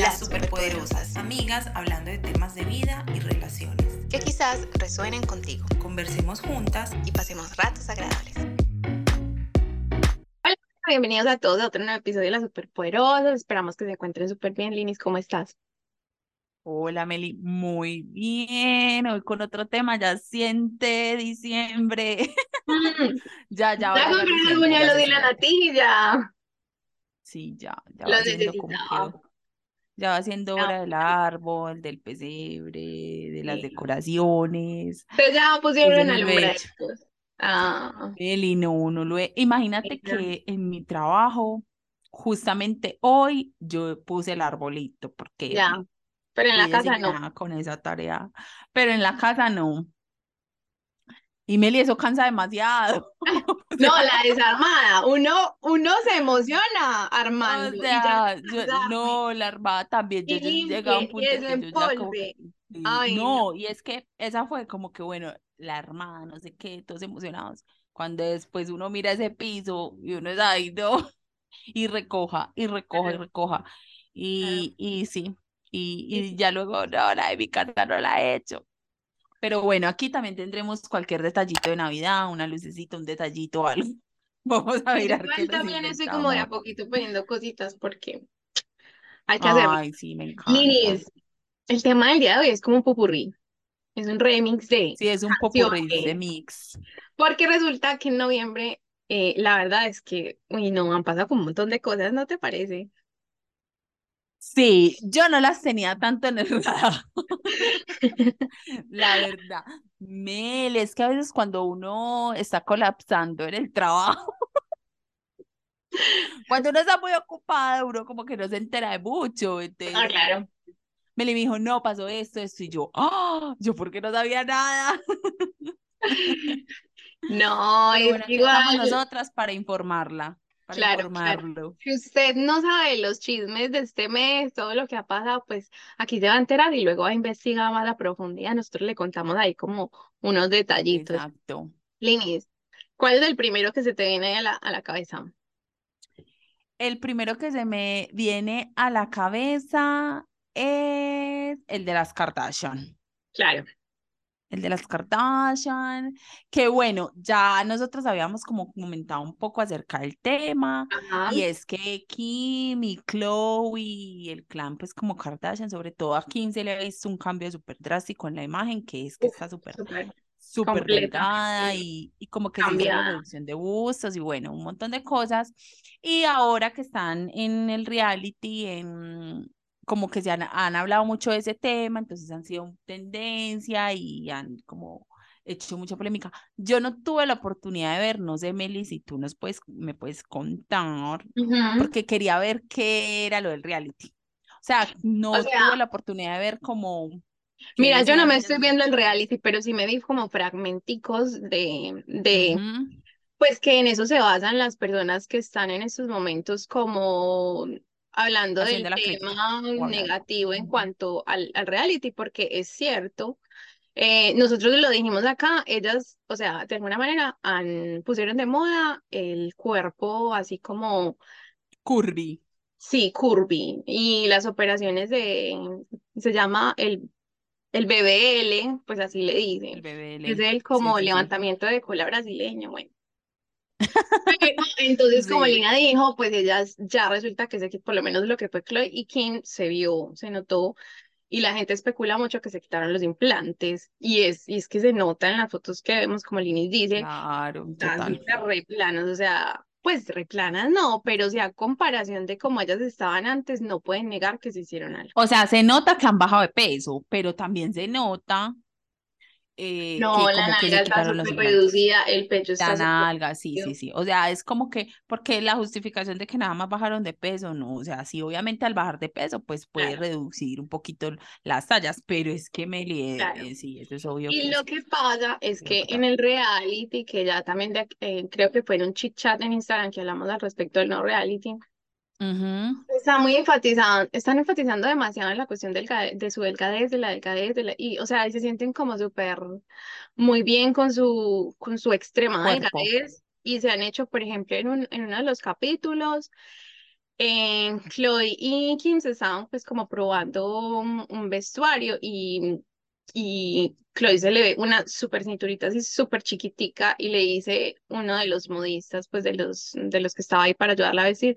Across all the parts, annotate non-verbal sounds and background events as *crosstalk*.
las superpoderosas, amigas hablando de temas de vida y relaciones. que quizás resuenen contigo Conversemos juntas y pasemos ratos agradables. Hola, bienvenidos a todos a otro nuevo episodio de Las Superpoderosas. Esperamos que se encuentren súper bien. Linis, ¿cómo estás? Hola Meli, muy bien. Hoy con otro tema, ya siente diciembre. Mm, *laughs* Ya, ya, Ya compré lo buñuelos se y la natilla. Sí, ya, ya como necesitaba. Ya va siendo hora del árbol, del pesebre, de las Sí. decoraciones. Ustedes ya pusieron no alumbraditos. Ah, no, no lo he. Imagínate que en mi trabajo, justamente hoy, yo puse el arbolito porque ya. Pero en la casa no. con esa tarea, pero en la casa no. Y Meli, eso cansa demasiado. *laughs* No, la desarmada. Uno, uno se emociona armando y sea, yo, no, la armada también, yo, y yo a un y punto en que yo como Ay, no. no, y es que esa fue como que, bueno, la armada, no sé qué, todos emocionados, cuando después uno mira ese piso y uno es ahí, no, *laughs* y recoja, y recoja, y recoja, y, y sí, y, Y y ya luego, no, la de mi casa no la he hecho. Pero bueno, aquí también tendremos cualquier detallito de Navidad, una lucecita, un detallito, algo. *laughs* Vamos a mirar igual también estoy como de a poquito poniendo cositas porque hay que hacerlo. Ay, sí, me encanta. El tema del día de hoy es como un popurrí. Es un remix de Sí, es un popurrí de canciones. mix. Porque resulta que en noviembre, eh, la verdad es que, uy, no, han pasado como un montón de cosas, ¿no te parece? Sí, yo no las tenía tanto en el radar, *laughs* la verdad. Mel, es que a veces cuando uno está colapsando en el trabajo, *laughs* cuando uno está muy ocupada, uno como que no se entera de mucho. Ah, claro. Meli me dijo, no, pasó esto, esto, y yo, ah, yo porque no sabía nada. *laughs* No, es bueno, aquí estamos igual, nosotras para informarla, para claro, claro. Si usted no sabe los chismes de este mes, todo lo que ha pasado, pues aquí se va a enterar y luego va a investigar más a profundidad. Nosotros le contamos ahí como unos detallitos. Exacto. Linis, ¿cuál es el primero que se te viene a la, a la cabeza? El primero que se me viene a la cabeza es el de las Kardashian. Claro. El de las Kardashian, que bueno, ya nosotros habíamos como comentado un poco acerca del tema, Ajá. y es que Kim y Chloe y el clan, pues como Kardashian, sobre todo a Kim se le ha visto un cambio súper drástico en la imagen, que es que Uf, está súper súper delgada y, y como que se hizo reducción de bustos y bueno, un montón de cosas. Y ahora que están en el reality, en, como que se han, han hablado mucho de ese tema, entonces han sido tendencia y han como hecho mucha polémica. Yo no tuve la oportunidad de ver, no sé, Meli, si tú nos puedes, me puedes contar, porque quería ver qué era lo del reality. O sea, no O tuve la oportunidad de ver como mira, yo no me estoy viendo el reality, pero sí me vi como fragmenticos de, de, pues que en eso se basan las personas que están en estos momentos como hablando del crítica tema negativo en cuanto al, al reality, porque es cierto, eh, nosotros lo dijimos acá, ellas, o sea, de alguna manera han, pusieron de moda el cuerpo así como, Curvy. sí, curvy, y las operaciones de, se llama el, el BBL, pues así le El dicen, es BBL. el como sí, sí. levantamiento de cola brasileño, bueno. Pero entonces, como. Lina dijo, pues ellas ya resulta que por lo menos lo que fue Chloe y Kim se vio, se notó, y la gente especula mucho que se quitaron los implantes, y es, y es que se nota en las fotos que vemos, como Linis dice, Claro, re planas, o sea, pues re planas no, pero o sea, a comparación de cómo ellas estaban antes, no pueden negar que se hicieron algo. O sea, se nota que han bajado de peso, pero también se nota eh, No, la nalga está súper reducida, el pecho está La nalga, sí, sí, sí. O sea, es como que, porque la justificación de que nada más bajaron de peso, no. O sea, sí, obviamente al bajar de peso, pues puede Claro, reducir un poquito las tallas, pero es que Meli, claro. eh, sí, eso es obvio Y que lo que pasa es que en el reality, que ya también de- eh, creo que fue en un chit chat en Instagram que hablamos al respecto del no reality, Ujú. está muy enfatizado, están enfatizando demasiado en la cuestión del, de su delgadez, de la delgadez, de la, y o sea, se sienten como súper muy bien con su, con su extrema Cuerpo. delgadez y se han hecho, por ejemplo, en, un, en uno de los capítulos, eh, Chloe y Kim se estaban pues como probando un, un vestuario y, y Chloe se le ve una súper cinturita así súper chiquitica y le dice uno de los modistas pues de los, de los que estaba ahí para ayudarla a vestir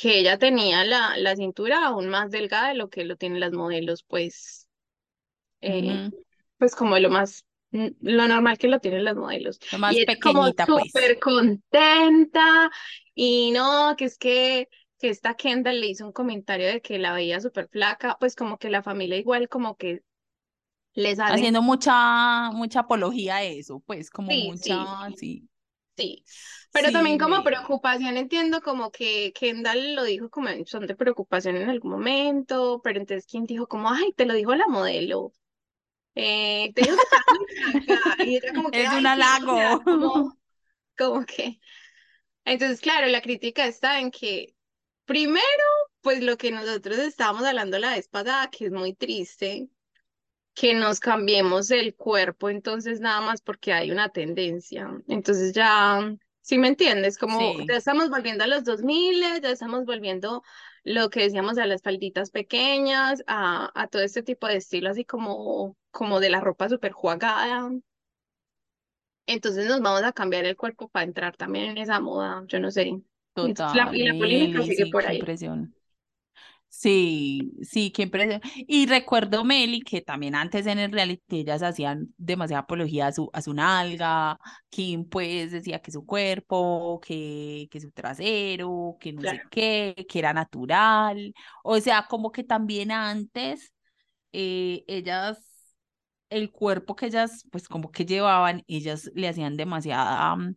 que ella tenía la, la cintura aún más delgada de lo que lo tienen las modelos pues eh, pues como lo más lo normal que lo tienen las modelos Lo más y ella como pequeñita, pues. súper contenta y no, que es que, que esta Kendall le hizo un comentario de que la veía súper flaca, pues como que la familia igual como que les Haciendo mucha, mucha apología a eso, pues, como sí, mucha, sí, sí. Sí, pero Sí, también como preocupación entiendo como que Kendall lo dijo como en son de preocupación en algún momento, pero entonces quién dijo como, ay, te lo dijo la modelo. Eh, te dijo que y como que, Es un halago. como, como que Entonces, claro, la crítica está en que, primero, pues lo que nosotros estábamos hablando la vez pasada, que es muy triste, que nos cambiemos el cuerpo, entonces nada más porque hay una tendencia. Entonces ya, si me entiendes, como Sí, ya estamos volviendo a los 2000, ya estamos volviendo lo que decíamos a las falditas pequeñas, a, a todo este tipo de estilo, así como, como de la ropa súper jugada. Entonces nos vamos a cambiar el cuerpo para entrar también en esa moda, yo no sé. La, total, y la polémica Meli, sigue sí, por ahí. impresión. Sí, sí, qué impresión. Y recuerdo, Meli, que también antes en el reality ellas hacían demasiada apología a su, a su nalga, Kim pues decía que su cuerpo, que, que su trasero, que no sé qué, que era natural. O sea, como que también antes eh, ellas, el cuerpo que ellas pues como que llevaban, ellas le hacían demasiada... mm,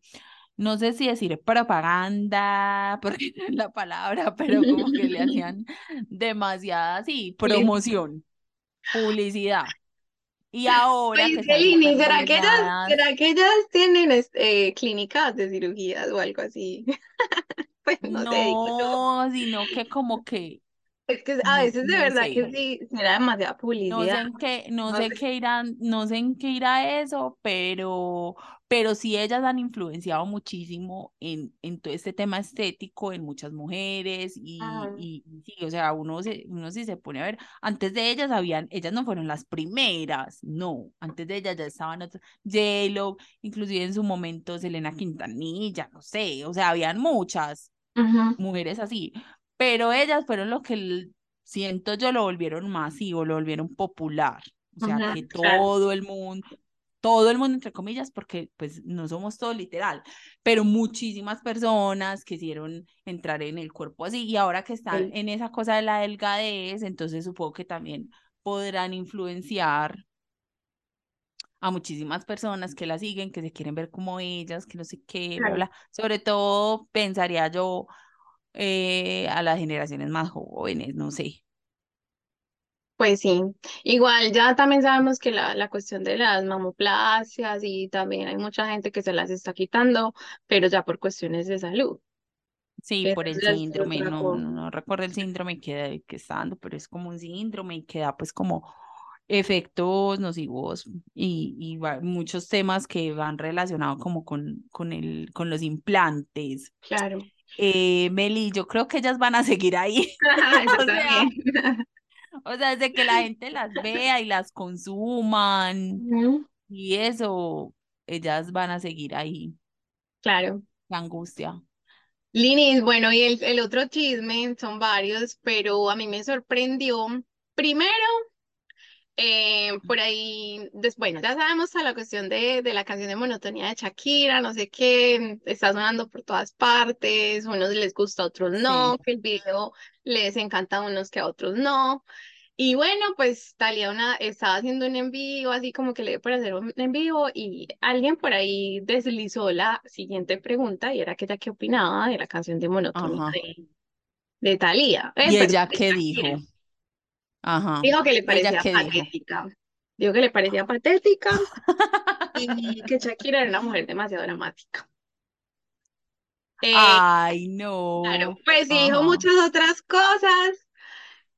no sé si decir propaganda, *laughs* porque no es la palabra, pero como que le *laughs* hacían demasiada, sí, Publicidad. promoción, publicidad. Y *laughs* ahora Pues, que súper ¿será que ellas, delgadas, será que ellas tienen este, clínicas de cirugías o algo así? Pues no sé, digo yo. no, sino que como que, Es que a no, veces de no verdad sé. que sí, será demasiada No sé publicidad. en qué, no No sé sé. qué irán, no sé en qué irá eso, pero, pero sí ellas han influenciado muchísimo en, en todo este tema estético en muchas mujeres y, y y sí, o sea, uno se, uno sí se pone a ver, antes de ellas habían, ellas no fueron las primeras, no, antes de ellas ya estaban otras, J-Lo, inclusive en su momento Selena Quintanilla, no sé, o sea, habían muchas mujeres así, pero ellas fueron lo que siento yo lo volvieron masivo, lo volvieron popular, o sea, que claro. todo el mundo, todo el mundo entre comillas, porque pues no somos todo literal, pero muchísimas personas quisieron entrar en el cuerpo así y ahora que están Sí. en esa cosa de la delgadez, entonces supongo que también podrán influenciar a muchísimas personas que la siguen, que se quieren ver como ellas, que no sé qué, bla, Claro. bla. Sobre todo pensaría yo eh, a las generaciones más jóvenes, no sé. Pues sí, igual ya también sabemos que la, la cuestión de las mamoplasias y también hay mucha gente que se las está quitando, pero ya por cuestiones de salud, Sí, por el síndrome, no, no recuerdo el síndrome que, que está dando, pero es como un síndrome y que da pues como efectos nocivos y, y va- muchos temas que van relacionados como con, con, el, con los implantes. Claro. Eh, Meli, yo creo que ellas van a seguir ahí. *laughs* O sea, también. o sea, desde que la gente las vea y las consuman y eso, ellas van a seguir ahí. Claro. Qué angustia. Linis, bueno, y el, el otro chisme son varios, pero a mí me sorprendió. Primero, eh, por ahí, des- bueno, ya sabemos a la cuestión de, de la canción de monotonía de Shakira, no sé qué, está sonando por todas partes, unos les gusta, a otros no, Sí. que el video les encanta a unos que a otros no. Y bueno, pues Talia una, estaba haciendo un en vivo, así como que le dio por hacer un en vivo, y alguien por ahí deslizó la siguiente pregunta, y era que ella qué opinaba de la canción de monotonía Ajá. de, de Thalía, eh, ¿Y perdón, ella de qué *laughs* dijo? Ajá. Dijo que le ¿Y ella parecía dijo? patética. Dijo que le parecía patética *laughs* y que Shakira era una mujer demasiado dramática. Eh, Ay, claro, no. pues sí dijo muchas otras cosas,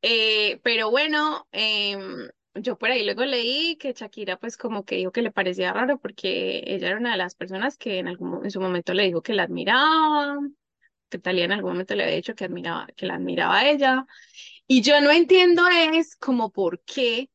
eh, pero bueno, em, yo por ahí luego leí que Shakira pues como que dijo que le parecía raro porque ella era una de las personas que en algún en su momento le dijo que la admiraba, que Talía en algún momento le había dicho que admiraba, que la admiraba a ella. Y yo no entiendo es como por qué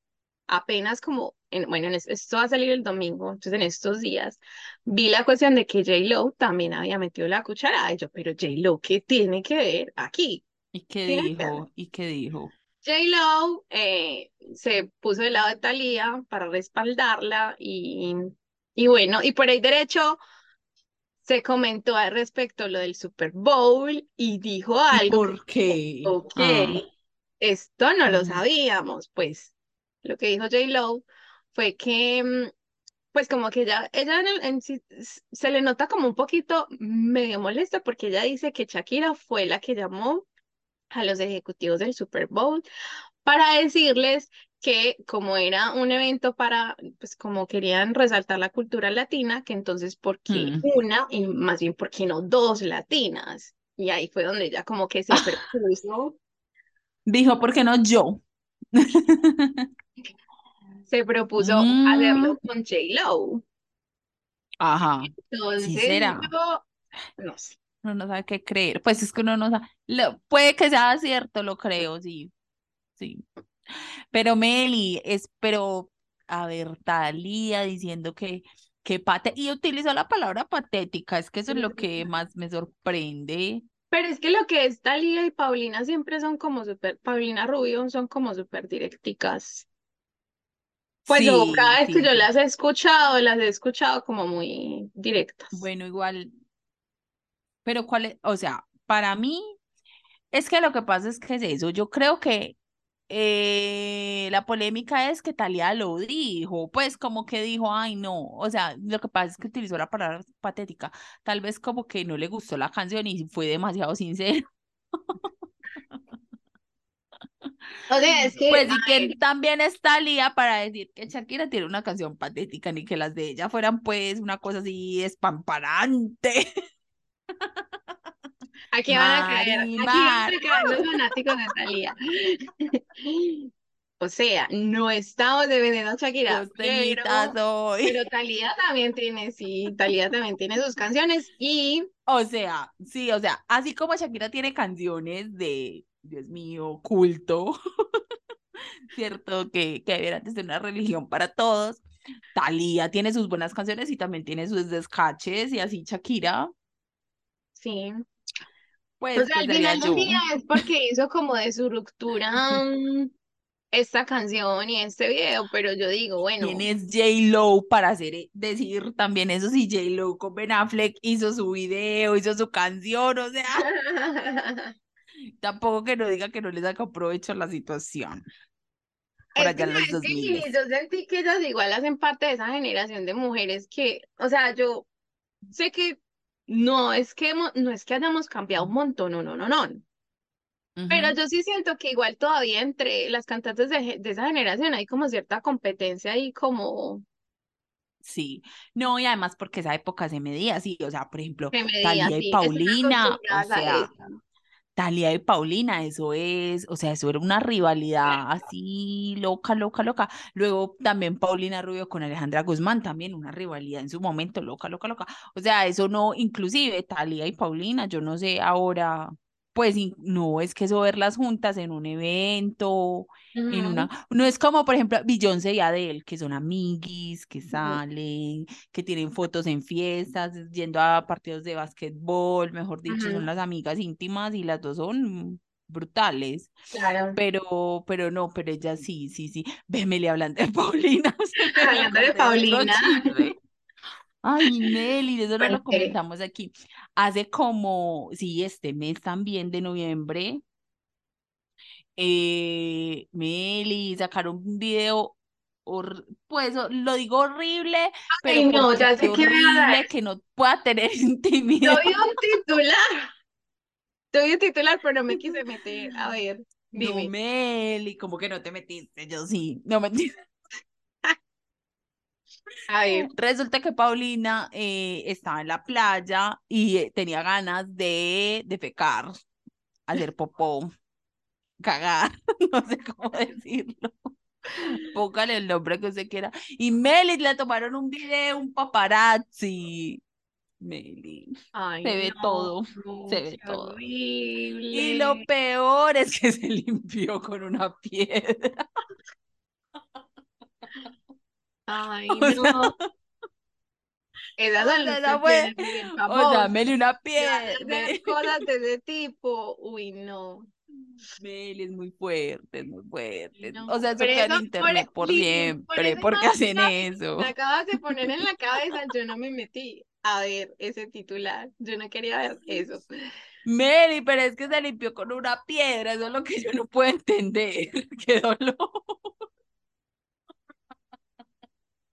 apenas como, en, bueno, en esto va a salir el domingo, entonces en estos días vi la cuestión de que J-Lo también había metido la cucharada. Y yo, pero J-Lo, ¿qué tiene que ver aquí? ¿Y qué dijo? ¿Y qué dijo? J-Lo eh, se puso del lado de Thalía para respaldarla y, y bueno, y por ahí derecho se comentó al respecto lo del Super Bowl y dijo ¿Y algo. por qué? Ok, Ah, esto no lo sabíamos, pues lo que dijo J-Lo fue que, mm, pues como que ella, ella en el- se le nota como un poquito medio molesta porque ella dice que Shakira fue la que llamó a los ejecutivos del Super Bowl para decirles que como era un evento para, pues como querían resaltar la cultura latina, que entonces, ¿por qué Mm. una y más bien, ¿por qué no dos latinas? Y ahí fue donde ella como que se propuso, Dijo, ¿por qué no yo? se propuso Mm, hacerlo con J-Lo. ajá, sí Entonces, será. yo, no sé. Uno no sabe qué creer. Pues es que uno no sabe. Lo- puede que sea cierto, lo creo, sí. Sí. Pero Meli, es, pero, a ver, Talía diciendo que, que pate, y utilizó la palabra patética, es que eso es lo que *laughs* más me sorprende. Pero es que lo que es Talía y Paulina siempre son como súper, Paulina Rubio son como súper directicas. Pues o Sí, cada vez que yo las he escuchado, las he escuchado como muy directas. Bueno, igual, pero cuál es, o sea, para mí, es que lo que pasa es que es eso, yo creo que eh, la polémica es que Talía lo dijo, pues como que dijo, ay no, o sea, lo que pasa es que utilizó la palabra patética, tal vez como que no le gustó la canción y fue demasiado *laughs* sincero. O sea, es que, Pues y que también está Talía para decir que Shakira tiene una canción patética, ni que las de ella fueran pues una cosa así espamparante. *laughs* aquí van a caer, aquí van a caer los fanáticos de Talía. *laughs* O sea, no estamos defendiendo a Shakira, pero, pero Talía también tiene, sí, Talía también tiene sus canciones y O sea, sí, o sea, así como Shakira tiene canciones de, Dios mío, culto, *laughs* ¿cierto? Que, que deberían de ser una religión para todos. Thalía tiene sus buenas canciones y también tiene sus descaches y así Shakira, sí. Pues, O sea, ¿qué al final del día es porque hizo como de su ruptura mm, esta canción y este video, pero yo digo, bueno, ¿Quién es J-Lo para hacer, e- decir también eso? Si J-Lo con Ben Affleck hizo su video, hizo su canción, o sea, *laughs* tampoco que no diga que no le saca provecho a la situación. Por es que allá en los sabes que 2000. yo sentí que ellas igual hacen parte de esa generación de mujeres que, o sea, yo sé que no es que hemos- no es que hayamos cambiado un montón, no, no, no, no. Pero yo sí siento que igual todavía entre las cantantes de, de esa generación hay como cierta competencia y como Sí, no, y además porque esa época se medía así, o sea, por ejemplo, que me digan, Talía y sí, Paulina, o sea. Talía y Paulina, eso es, o sea, eso era una rivalidad así loca, loca, loca. Luego también Paulina Rubio con Alejandra Guzmán, también una rivalidad en su momento, loca, loca, loca. O sea, eso no, inclusive Talía y Paulina, yo no sé ahora, pues no es que eso verlas juntas en un evento, en una, no es como por ejemplo Beyoncé y Adele, que son amiguis, que salen, que tienen fotos en fiestas, yendo a partidos de básquetbol, mejor dicho, son las amigas íntimas y las dos son brutales, Claro. pero, pero no, pero ella sí, sí, sí, vémele *laughs* *laughs* *laughs* hablando de Paulina, Hablando de Paulina, Ay, Meli, eso no lo comentamos aquí. Hace como, sí, este mes también de noviembre, eh, Meli sacaron un video, hor- pues lo digo horrible, pero Ay, no, ya sé me horrible que no pueda tener *laughs* intimidad. vi un titular, vi un titular, pero no me quise meter. A ver, No, dime. Meli, como que no te metiste? Yo sí, no mentira. A ver, *laughs* Resulta que Paulina eh, estaba en la playa y eh, tenía ganas de defecar, hacer popó, cagar, *laughs* no sé cómo decirlo. Póngale el nombre que usted quiera. Y Meli le tomaron un video, un paparazzi. Meli, Ay, se ve no, todo, no, se ve todo. Y lo peor es que *laughs* se limpió con una piedra. Ay, *laughs* O sea, no. Esas o sea, fue, o sea. Meli, una piedra. hacer *laughs* cosas de ese tipo. Uy, no. Meli es muy fuerte, es muy Uy, fuerte. no. O sea, eso queda en internet por siempre. ¿Por qué hacen eso? me acabas de poner en la cabeza, yo no me metí a ver ese titular. Yo no quería ver eso. Meli, pero es que se limpió con una piedra, eso es lo que yo no puedo entender. *laughs* Qué dolor.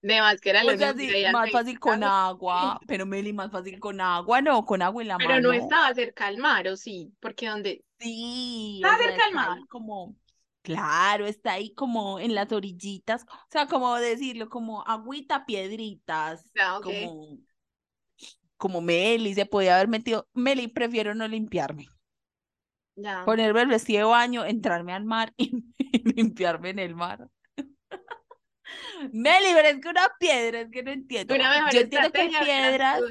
De más que era O sea, sí, más fácil con agua, *laughs* pero Meli, más fácil con agua, no, con agua en la Pero no mano. estaba cerca al mar, ¿o sí? Porque donde Sí, estaba cerca al mar. como, claro, está ahí como en las orillitas, o sea, como decirlo, como agüita, piedritas, Ah, ok. como, como Meli se podía haber metido. Meli, prefiero no limpiarme, Ya. ponerme el vestido de baño, entrarme al mar *laughs* y, limpiarme en el mar. Meli, pero es que una piedra, es que no entiendo. Una mejor Yo entiendo que hay piedras.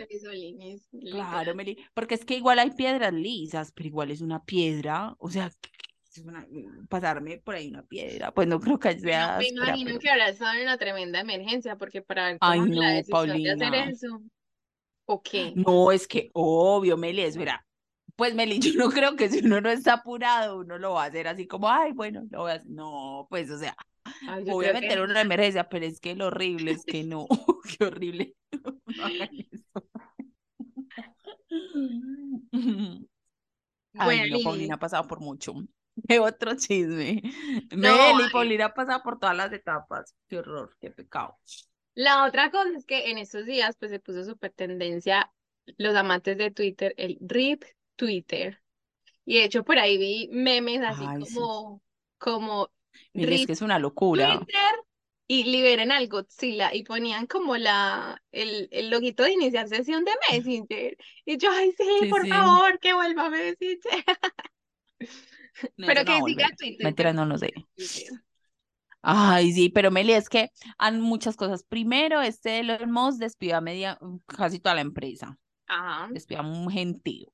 Claro. Meli, porque es que igual hay piedras lisas, pero igual es una piedra, o sea, una- pasarme por ahí una piedra, pues no creo que sea me imagino pero... que ahora están en una tremenda emergencia porque para Ay, la no, de hacer eso. ¿O qué? No, es que obvio, Meli, es verdad. Pues Meli, *laughs* yo no creo que si uno no está apurado, uno lo va a hacer así como, ay, bueno, lo voy a hacer. No, pues, o sea, Ay, creo obviamente que era una emergencia, pero es que lo horrible es que no, *laughs* qué horrible. *laughs* No hagan eso. *laughs* Ay, Bueno, no, Paulina ha pasado por mucho. Qué otro chisme. no, Meli, Paulina ha pasado por todas las etapas. Qué horror, qué pecado. la otra cosa es que en estos días pues se puso súper tendencia los amantes de Twitter, el RIP Twitter. Y de hecho por ahí vi memes así Ay, sí. como, Meli, es que es una locura. Twitter y liberen al Godzilla y ponían como la el, el loguito de iniciar sesión de Messenger. Y yo, ay, sí, Sí, por sí. favor, que vuelva a Messenger. *laughs* No, Pero no que a siga. Twitter, Mentira, no, no sé. Ay, sí, pero Meli, es que han muchas cosas. Primero, este Elon Musk despidió a media, casi toda la empresa. Ajá. Despidió a un gentío.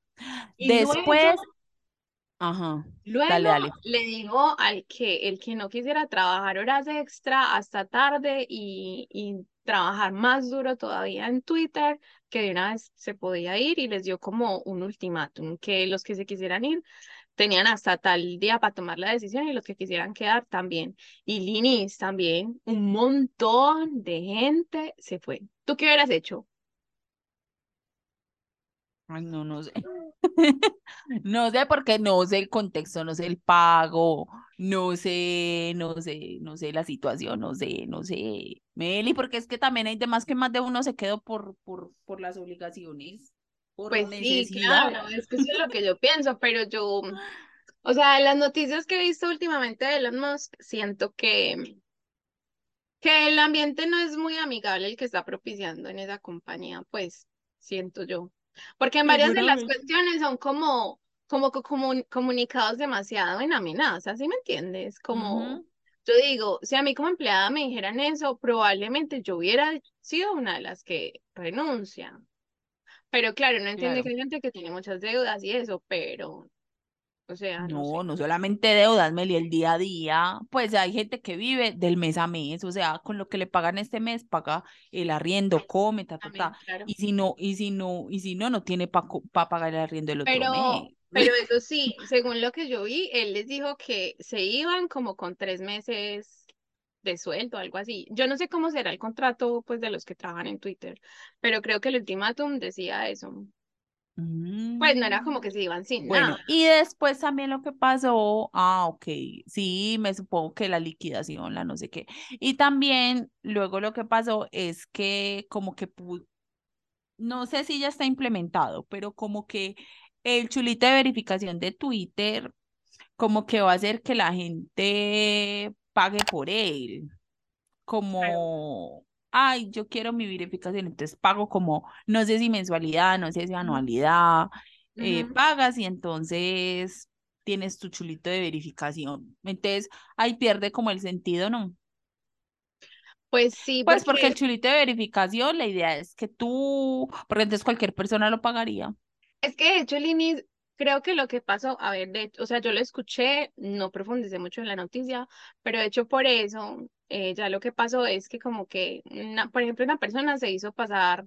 Después, luego, ajá, luego dale, dale. le dijo al que el que no quisiera trabajar horas extra hasta tarde y, y trabajar más duro todavía en Twitter, que de una vez se podía ir y les dio como un ultimátum, que los que se quisieran ir tenían hasta tal día para tomar la decisión y los que quisieran quedar también. Y Linis también, un montón de gente se fue. ¿Tú qué hubieras hecho? Ay, no, no sé. *laughs* No sé porque no sé el contexto, no sé el pago, no sé, no sé, no sé la situación, no sé, no sé. Meli, porque es que también hay demás que más de uno se quedó por, por, por las obligaciones, por Pues sí, necesidad. claro, es que eso es lo que yo pienso, pero yo, o sea, las noticias que he visto últimamente de Elon Musk, siento que, que el ambiente no es muy amigable el que está propiciando en esa compañía, pues siento yo. Porque en varias de las cuestiones son como, como co- comun- comunicados demasiado en amenazas, ¿sí me entiendes? Como, yo digo, si a mí como empleada me dijeran eso, probablemente yo hubiera sido una de las que renuncia. Pero claro, no entiende Claro. que hay gente que tiene muchas deudas y eso, pero, o sea, no sé. No, solamente deudas, Meli, el día a día, pues hay gente que vive del mes a mes, o sea, con lo que le pagan este mes, paga el arriendo, come, ta, ta, ta, claro. y si no, y si no, y si no, no tiene para pagar el arriendo del otro Pero, mes. pero *laughs* eso sí, según lo que yo vi, él les dijo que se iban como con tres meses de sueldo, algo así. Yo no sé cómo será el contrato, pues, de los que trabajan en Twitter, pero creo que el ultimátum decía eso. Pues no era como que Mm. se iban sin Bueno, nada. y después también lo que pasó, ah, ok, sí, me supongo que la liquidación, la no sé qué. Y también luego lo que pasó es que como que, no sé si ya está implementado, pero como que el chulito de verificación de Twitter, como que va a hacer que la gente pague por él, como, ay, yo quiero mi verificación, entonces pago como, no sé si mensualidad, no sé si anualidad eh, pagas y entonces tienes tu chulito de verificación. Entonces ahí pierde como el sentido, ¿no? Pues sí, Pues porque el chulito de verificación, la idea es que tú, porque entonces cualquier persona lo pagaría. es que de hecho, Linis, creo que lo que pasó, a ver, de, o sea, yo lo escuché, no profundicé mucho en la noticia, pero de hecho por eso, eh, ya lo que pasó es que como que, una, por ejemplo, una persona se hizo pasar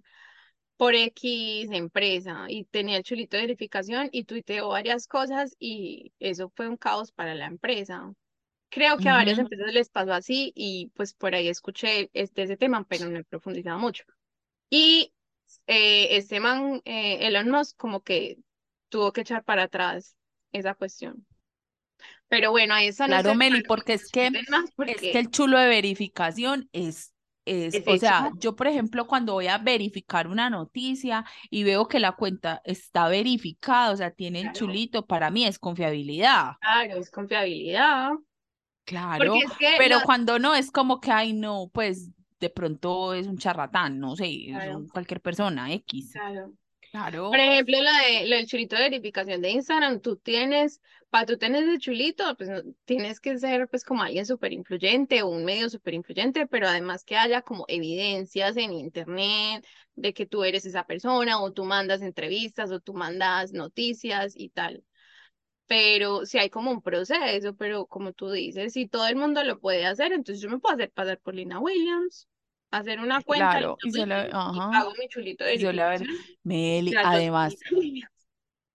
por X empresa y tenía el chulito de verificación y tuiteó varias cosas y eso fue un caos para la empresa. Creo que a varias empresas les pasó así y pues por ahí escuché este, ese tema, pero no he profundizado mucho. Y eh, este man, eh, Elon Musk, como que tuvo que echar para atrás esa cuestión. Pero bueno, ahí esa no Claro, Meli, porque es que es que el chulo de verificación es, es, es o sea, yo por ejemplo cuando voy a verificar una noticia y veo que la cuenta está verificada, o sea, tiene el chulito, para mí es confiabilidad. claro, es confiabilidad. Claro, es que pero cuando no es como que, ay, no, pues de pronto es un charlatán, no sé, es un- cualquier persona, X. claro. Por Claro, ejemplo, lo de lo del chulito de verificación de Instagram, tú tienes, para tú tener el chulito, pues tienes que ser pues como alguien súper influyente o un medio súper influyente, pero además que haya como evidencias en internet de que tú eres esa persona o tú mandas entrevistas o tú mandas noticias y tal. Pero si hay como un proceso, pero como tú dices, si todo el mundo lo puede hacer, entonces yo me puedo hacer pasar por Lina Williams, hacer una cuenta claro, y se le, Williams y ajá, pago mi chulito de. Meli, además.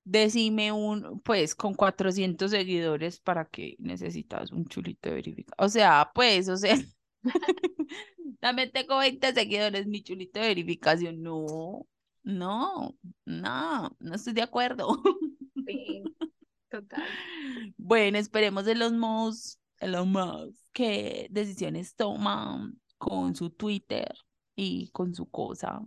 Decime un, pues con 400 seguidores, ¿para qué necesitas un chulito de verificación? O sea, pues, o sea, *laughs* también tengo 20 seguidores, mi chulito de verificación. No, no, no, no estoy de acuerdo. *laughs* Sí, total. Bueno, esperemos de los Musk, Elon Musk, qué decisiones toman con su Twitter y con su cosa.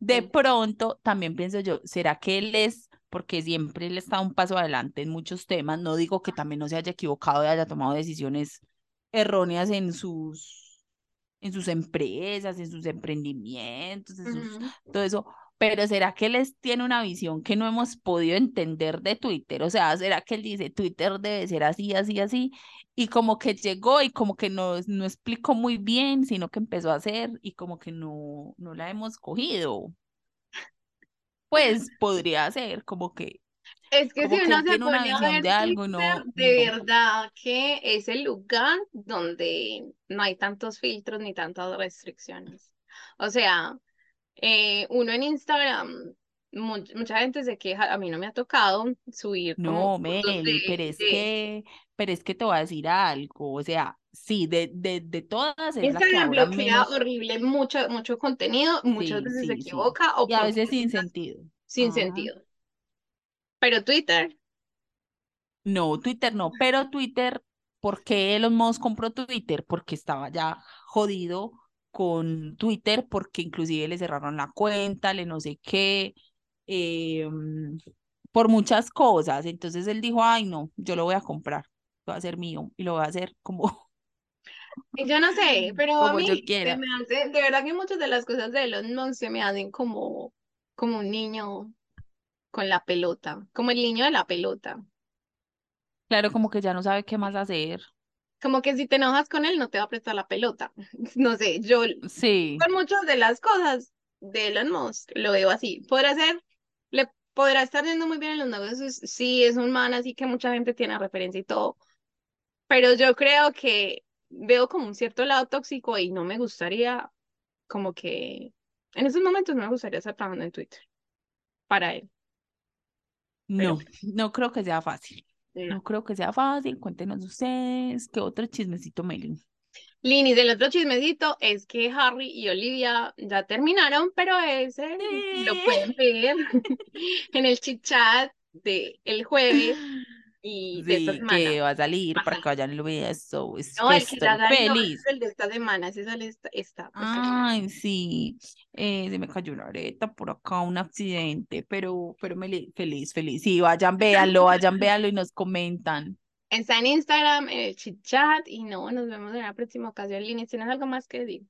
De pronto, también pienso yo, ¿será que él es, porque siempre él está un paso adelante en muchos temas, no digo que también no se haya equivocado y haya tomado decisiones erróneas en sus, en sus empresas, en sus emprendimientos, en sus, todo eso, pero ¿será que él tiene una visión que no hemos podido entender de Twitter? O sea, ¿será que él dice Twitter debe ser así, así, así? Y como que llegó y como que no, no explicó muy bien, sino que empezó a hacer y como que no, no la hemos cogido. Pues podría ser como que, Es que si que uno se una pone a visión ver de algo no, de no. verdad que es el lugar donde no hay tantos filtros ni tantas restricciones. O sea, eh, uno en Instagram, mu- mucha gente se queja, a mí no me ha tocado subir No, Meli, pero es de que, pero es que te voy a decir algo, o sea, sí, de, de, de todas es la que Instagram ahora bloquea menos, horrible mucho, mucho contenido, muchas sí, veces se sí, equivoca o y a veces sin sentido. sin Ajá. sentido. Pero Twitter, No, Twitter no, pero Twitter, ¿por qué Elon Musk compró Twitter? Porque estaba ya jodido con Twitter, porque inclusive le cerraron la cuenta, le no sé qué, eh, mm, por muchas cosas. Entonces él dijo, ay, no, yo lo voy a comprar, lo va a hacer mío y lo voy a hacer como, *laughs* yo no sé, pero a como yo mí se quiera. me hace, de verdad que muchas de las cosas de Elon Musk se me hacen como, como un niño con la pelota, como el niño de la pelota. Claro, como que ya no sabe qué más hacer. Como que si te enojas con él, no te va a prestar la pelota. *laughs* No sé, yo Sí, con muchas de las cosas de Elon Musk lo veo así. Podrá ser, le podrá estar yendo muy bien en los negocios, sí, es un man así que mucha gente tiene referencia y todo, pero yo creo que veo como un cierto lado tóxico y no me gustaría, como que en esos momentos no me gustaría estar trabajando en Twitter para él, pero no, no creo que sea fácil. No. Creo que sea fácil. Cuéntenos ustedes qué otro chismecito, Meli. Linis, el otro chismecito es que Harry y Olivia ya terminaron, pero ese lo pueden ver *laughs* en el chit chat de el jueves *laughs* y esta semana. que va a salir para que vayan y lo vean. So, No, el que salió ese feliz. el de esta semana, ese sale esta, esta, Ay, sí. Eh, se me cayó una areta por acá, un accidente, pero, pero me feliz, feliz. Sí, vayan, véanlo, vayan, *laughs* véanlo y nos comentan. Está en Instagram, en el chit chat y no, nos vemos en la próxima ocasión. Linis, ¿tienes algo más que decir?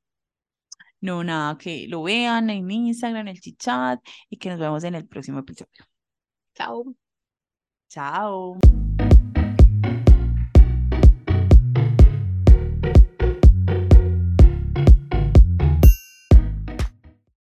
No, nada, que lo vean en Instagram, en el chichat y que nos vemos en el próximo episodio. Chao. Chao.